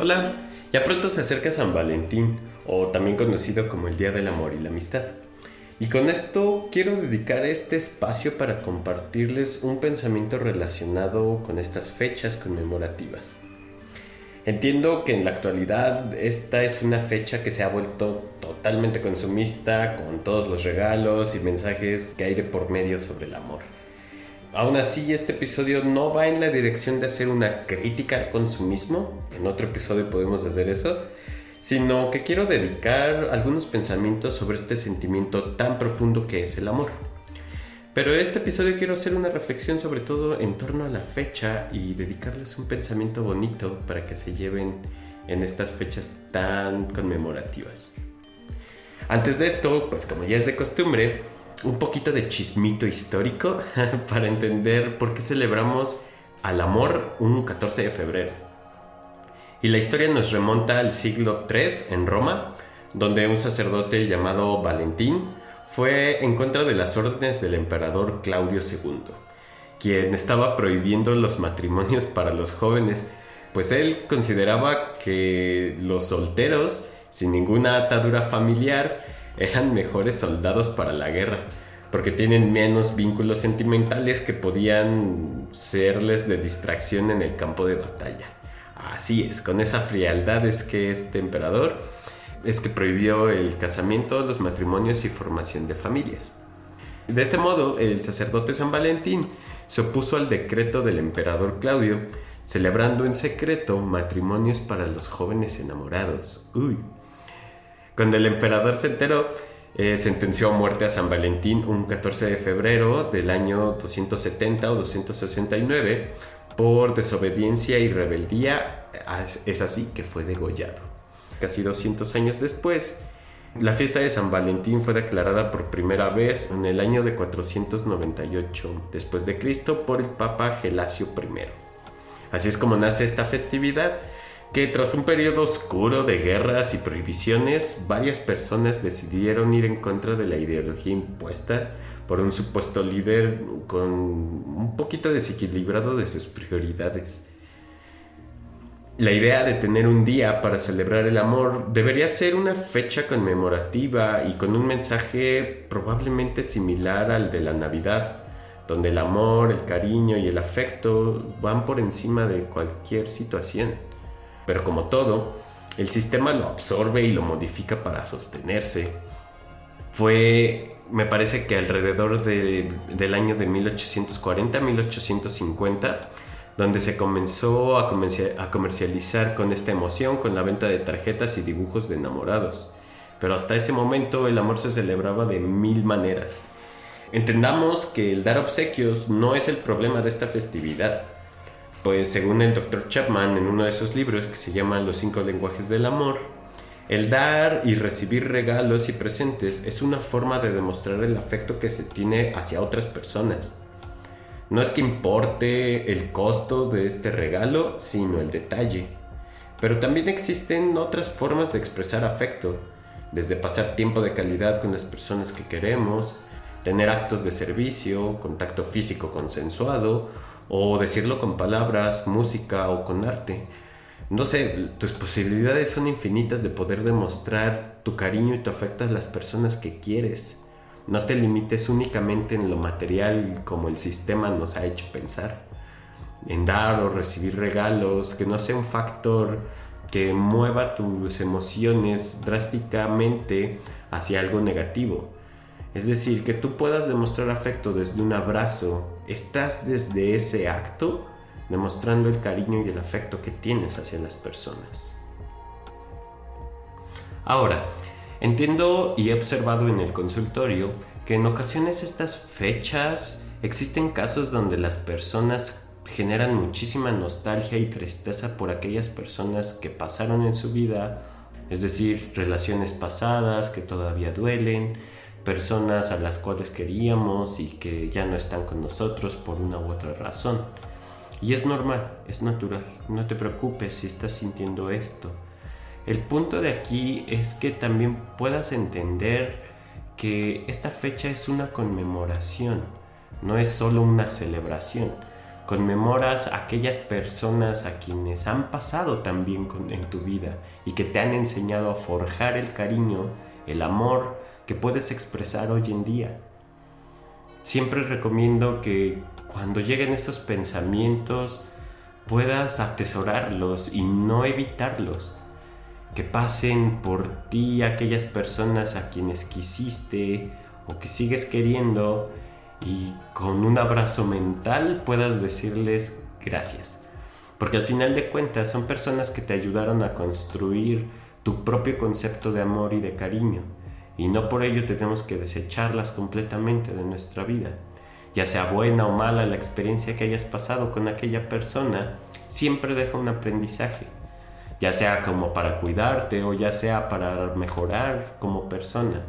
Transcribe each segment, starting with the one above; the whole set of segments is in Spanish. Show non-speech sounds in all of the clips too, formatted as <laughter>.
Hola, ya pronto se acerca San Valentín, o también conocido como el Día del Amor y la Amistad. Y con esto quiero dedicar este espacio para compartirles un pensamiento relacionado con estas fechas conmemorativas. Entiendo que en la actualidad esta es una fecha que se ha vuelto totalmente consumista con todos los regalos y mensajes que hay de por medio sobre el amor. Aún así, este episodio no va en la dirección de hacer una crítica al consumismo, en otro episodio podemos hacer eso, sino que quiero dedicar algunos pensamientos sobre este sentimiento tan profundo que es el amor. Pero este episodio quiero hacer una reflexión sobre todo en torno a la fecha y dedicarles un pensamiento bonito para que se lleven en estas fechas tan conmemorativas. Antes de esto, pues como ya es de costumbre, un poquito de chismito histórico <laughs> para entender por qué celebramos al amor un 14 de febrero. Y la historia nos remonta al siglo III en Roma, donde un sacerdote llamado Valentín fue en contra de las órdenes del emperador Claudio II, quien estaba prohibiendo los matrimonios para los jóvenes, pues él consideraba que los solteros, sin ninguna atadura familiar, eran mejores soldados para la guerra, porque tienen menos vínculos sentimentales que podían serles de distracción en el campo de batalla. Así es, con esa frialdad es que este emperador es que prohibió el casamiento, los matrimonios y formación de familias. De este modo, el sacerdote San Valentín se opuso al decreto del emperador Claudio, celebrando en secreto matrimonios para los jóvenes enamorados. Uy, cuando el emperador se enteró, eh, sentenció a muerte a San Valentín un 14 de febrero del año 270 o 269 por desobediencia y rebeldía. Es así que fue degollado. Casi 200 años después, la fiesta de San Valentín fue declarada por primera vez en el año de 498 después de Cristo por el Papa Gelasio I. Así es como nace esta festividad que tras un periodo oscuro de guerras y prohibiciones, varias personas decidieron ir en contra de la ideología impuesta por un supuesto líder con un poquito desequilibrado de sus prioridades. La idea de tener un día para celebrar el amor debería ser una fecha conmemorativa y con un mensaje probablemente similar al de la Navidad, donde el amor, el cariño y el afecto van por encima de cualquier situación. Pero como todo, el sistema lo absorbe y lo modifica para sostenerse. Fue, me parece que alrededor del año de 1840-1850, donde se comenzó a, a comercializar con esta emoción, con la venta de tarjetas y dibujos de enamorados. Pero hasta ese momento el amor se celebraba de mil maneras. Entendamos que el dar obsequios no es el problema de esta festividad pues según el Dr. Chapman en uno de sus libros que se llama Los cinco lenguajes del amor, el dar y recibir regalos y presentes es una forma de demostrar el afecto que se tiene hacia otras personas. No es que importe el costo de este regalo, sino el detalle. Pero también existen otras formas de expresar afecto, desde pasar tiempo de calidad con las personas que queremos, tener actos de servicio, contacto físico consensuado o decirlo con palabras, música o con arte. No sé, tus posibilidades son infinitas de poder demostrar tu cariño y tu afecto a las personas que quieres. No te limites únicamente en lo material como el sistema nos ha hecho pensar. En dar o recibir regalos, que no sea un factor que mueva tus emociones drásticamente hacia algo negativo. Es decir, que tú puedas demostrar afecto desde un abrazo. Estás desde ese acto demostrando el cariño y el afecto que tienes hacia las personas. Ahora, entiendo y he observado en el consultorio que en ocasiones estas fechas existen casos donde las personas generan muchísima nostalgia y tristeza por aquellas personas que pasaron en su vida, es decir, relaciones pasadas que todavía duelen, personas a las cuales queríamos y que ya no están con nosotros por una u otra razón. Y es normal, es natural, no te preocupes si estás sintiendo esto. El punto de aquí es que también puedas entender que esta fecha es una conmemoración, no es solo una celebración, conmemoras aquellas personas a quienes han pasado también en tu vida y que te han enseñado a forjar el cariño, el amor que puedes expresar hoy en día. Siempre recomiendo que cuando lleguen esos pensamientos puedas atesorarlos y no evitarlos. Que pasen por ti aquellas personas a quienes quisiste o que sigues queriendo y con un abrazo mental puedas decirles gracias. Porque al final de cuentas son personas que te ayudaron a construir tu propio concepto de amor y de cariño. Y no por ello tenemos que desecharlas completamente de nuestra vida. Ya sea buena o mala la experiencia que hayas pasado con aquella persona, siempre deja un aprendizaje. Ya sea como para cuidarte o ya sea para mejorar como persona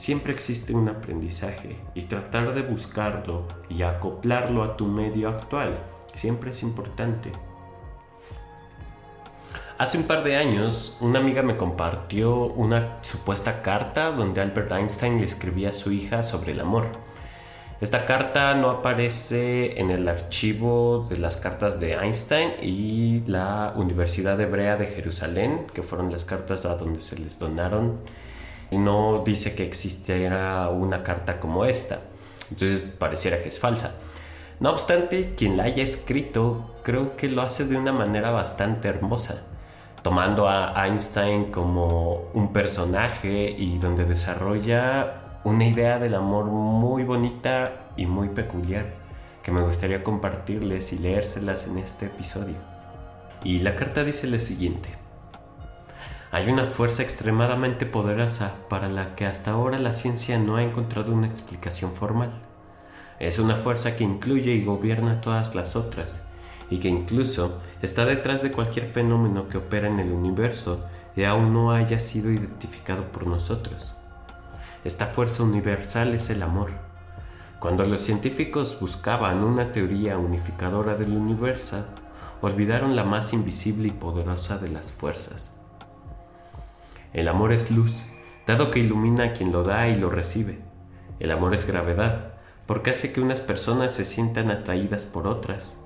siempre existe un aprendizaje y tratar de buscarlo y acoplarlo a tu medio actual siempre es importante. Hace un par de años, una amiga me compartió una supuesta carta donde Albert Einstein le escribía a su hija sobre el amor. Esta carta no aparece en el archivo de las cartas de Einstein y la Universidad Hebrea de Jerusalén, que fueron las cartas a donde se les donaron no dice que existiera una carta como esta. Entonces pareciera que es falsa. No obstante, quien la haya escrito creo que lo hace de una manera bastante hermosa, tomando a Einstein como un personaje y donde desarrolla una idea del amor muy bonita y muy peculiar que me gustaría compartirles y leérselas en este episodio. Y la carta dice lo siguiente. Hay una fuerza extremadamente poderosa para la que hasta ahora la ciencia no ha encontrado una explicación formal. Es una fuerza que incluye y gobierna todas las otras, y que incluso está detrás de cualquier fenómeno que opera en el universo y aún no haya sido identificado por nosotros. Esta fuerza universal es el amor. Cuando los científicos buscaban una teoría unificadora del universo, olvidaron la más invisible y poderosa de las fuerzas, el amor es luz, dado que ilumina a quien lo da y lo recibe. El amor es gravedad, porque hace que unas personas se sientan atraídas por otras.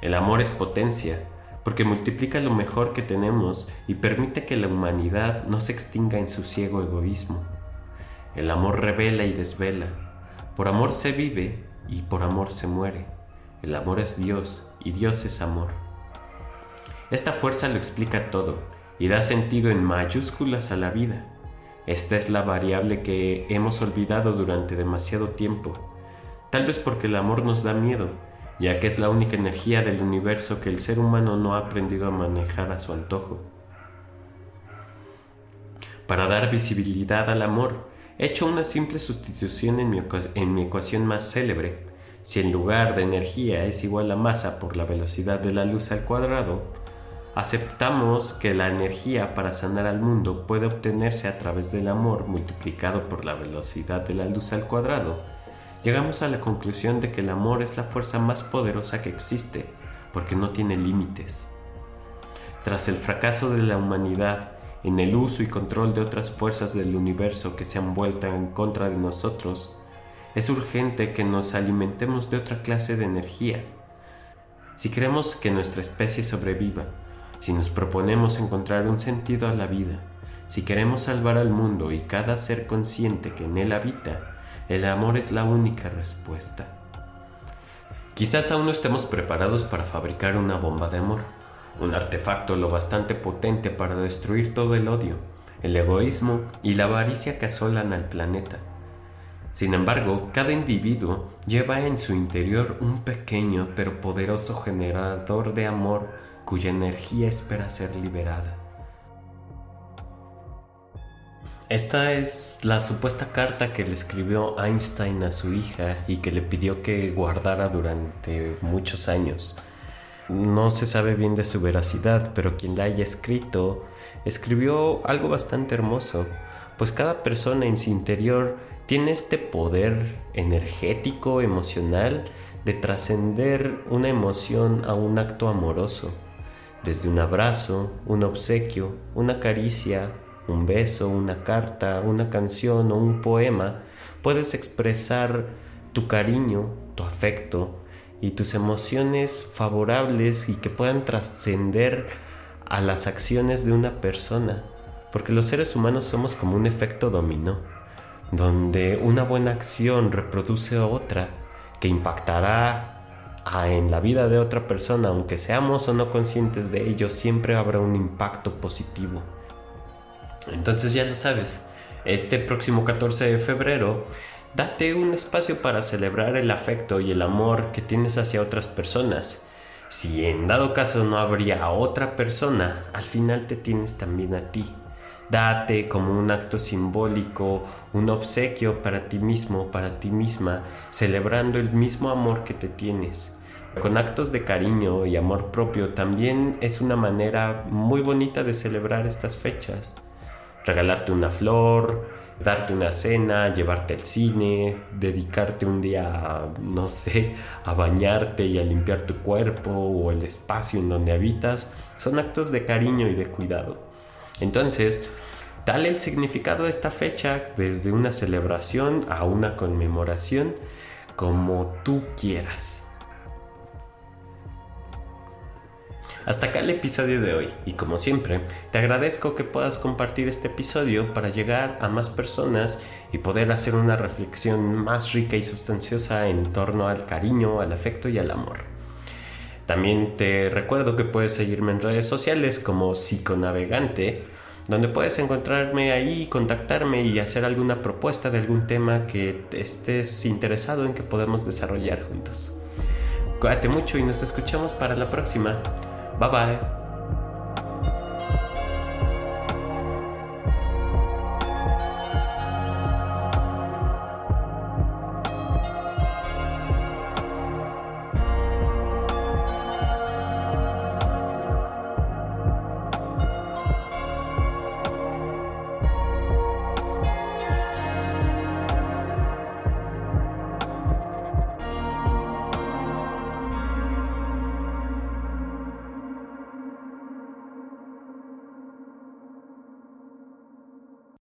El amor es potencia, porque multiplica lo mejor que tenemos y permite que la humanidad no se extinga en su ciego egoísmo. El amor revela y desvela. Por amor se vive y por amor se muere. El amor es Dios y Dios es amor. Esta fuerza lo explica todo y da sentido en mayúsculas a la vida. Esta es la variable que hemos olvidado durante demasiado tiempo, tal vez porque el amor nos da miedo, ya que es la única energía del universo que el ser humano no ha aprendido a manejar a su antojo. Para dar visibilidad al amor, he hecho una simple sustitución en mi, en mi ecuación más célebre. Si en lugar de energía es igual a masa por la velocidad de la luz al cuadrado, aceptamos que la energía para sanar al mundo puede obtenerse a través del amor multiplicado por la velocidad de la luz al cuadrado, llegamos a la conclusión de que el amor es la fuerza más poderosa que existe, porque no tiene límites. Tras el fracaso de la humanidad en el uso y control de otras fuerzas del universo que se han vuelto en contra de nosotros, es urgente que nos alimentemos de otra clase de energía. Si queremos que nuestra especie sobreviva, si nos proponemos encontrar un sentido a la vida, si queremos salvar al mundo y cada ser consciente que en él habita, el amor es la única respuesta. Quizás aún no estemos preparados para fabricar una bomba de amor, un artefacto lo bastante potente para destruir todo el odio, el egoísmo y la avaricia que asolan al planeta. Sin embargo, cada individuo lleva en su interior un pequeño pero poderoso generador de amor cuya energía espera ser liberada. Esta es la supuesta carta que le escribió Einstein a su hija y que le pidió que guardara durante muchos años. No se sabe bien de su veracidad, pero quien la haya escrito escribió algo bastante hermoso, pues cada persona en su interior tiene este poder energético, emocional, de trascender una emoción a un acto amoroso desde un abrazo, un obsequio, una caricia, un beso, una carta, una canción o un poema, puedes expresar tu cariño, tu afecto y tus emociones favorables y que puedan trascender a las acciones de una persona. Porque los seres humanos somos como un efecto dominó, donde una buena acción reproduce otra que impactará en la vida de otra persona, aunque seamos o no conscientes de ello, siempre habrá un impacto positivo. Entonces ya lo sabes, este próximo 14 de febrero Date un espacio para celebrar el afecto y el amor que tienes hacia otras personas. Si en dado caso no habría otra persona, al final te tienes también a ti. Date como un acto simbólico, un obsequio para ti mismo, para ti misma, celebrando el mismo amor que te tienes. Con actos de cariño y amor propio también es una manera muy bonita de celebrar estas fechas. Regalarte una flor, darte una cena, llevarte al cine, dedicarte un día, no sé, a bañarte y a limpiar tu cuerpo o el espacio en donde habitas, son actos de cariño y de cuidado. Entonces, dale el significado a esta fecha desde una celebración a una conmemoración como tú quieras. Hasta acá el episodio de hoy y como siempre, te agradezco que puedas compartir este episodio para llegar a más personas y poder hacer una reflexión más rica y sustanciosa en torno al cariño, al afecto y al amor. También te recuerdo que puedes seguirme en redes sociales como psiconavegante, donde puedes encontrarme ahí, contactarme y hacer alguna propuesta de algún tema que estés interesado en que podamos desarrollar juntos. Cuídate mucho y nos escuchamos para la próxima. 拜拜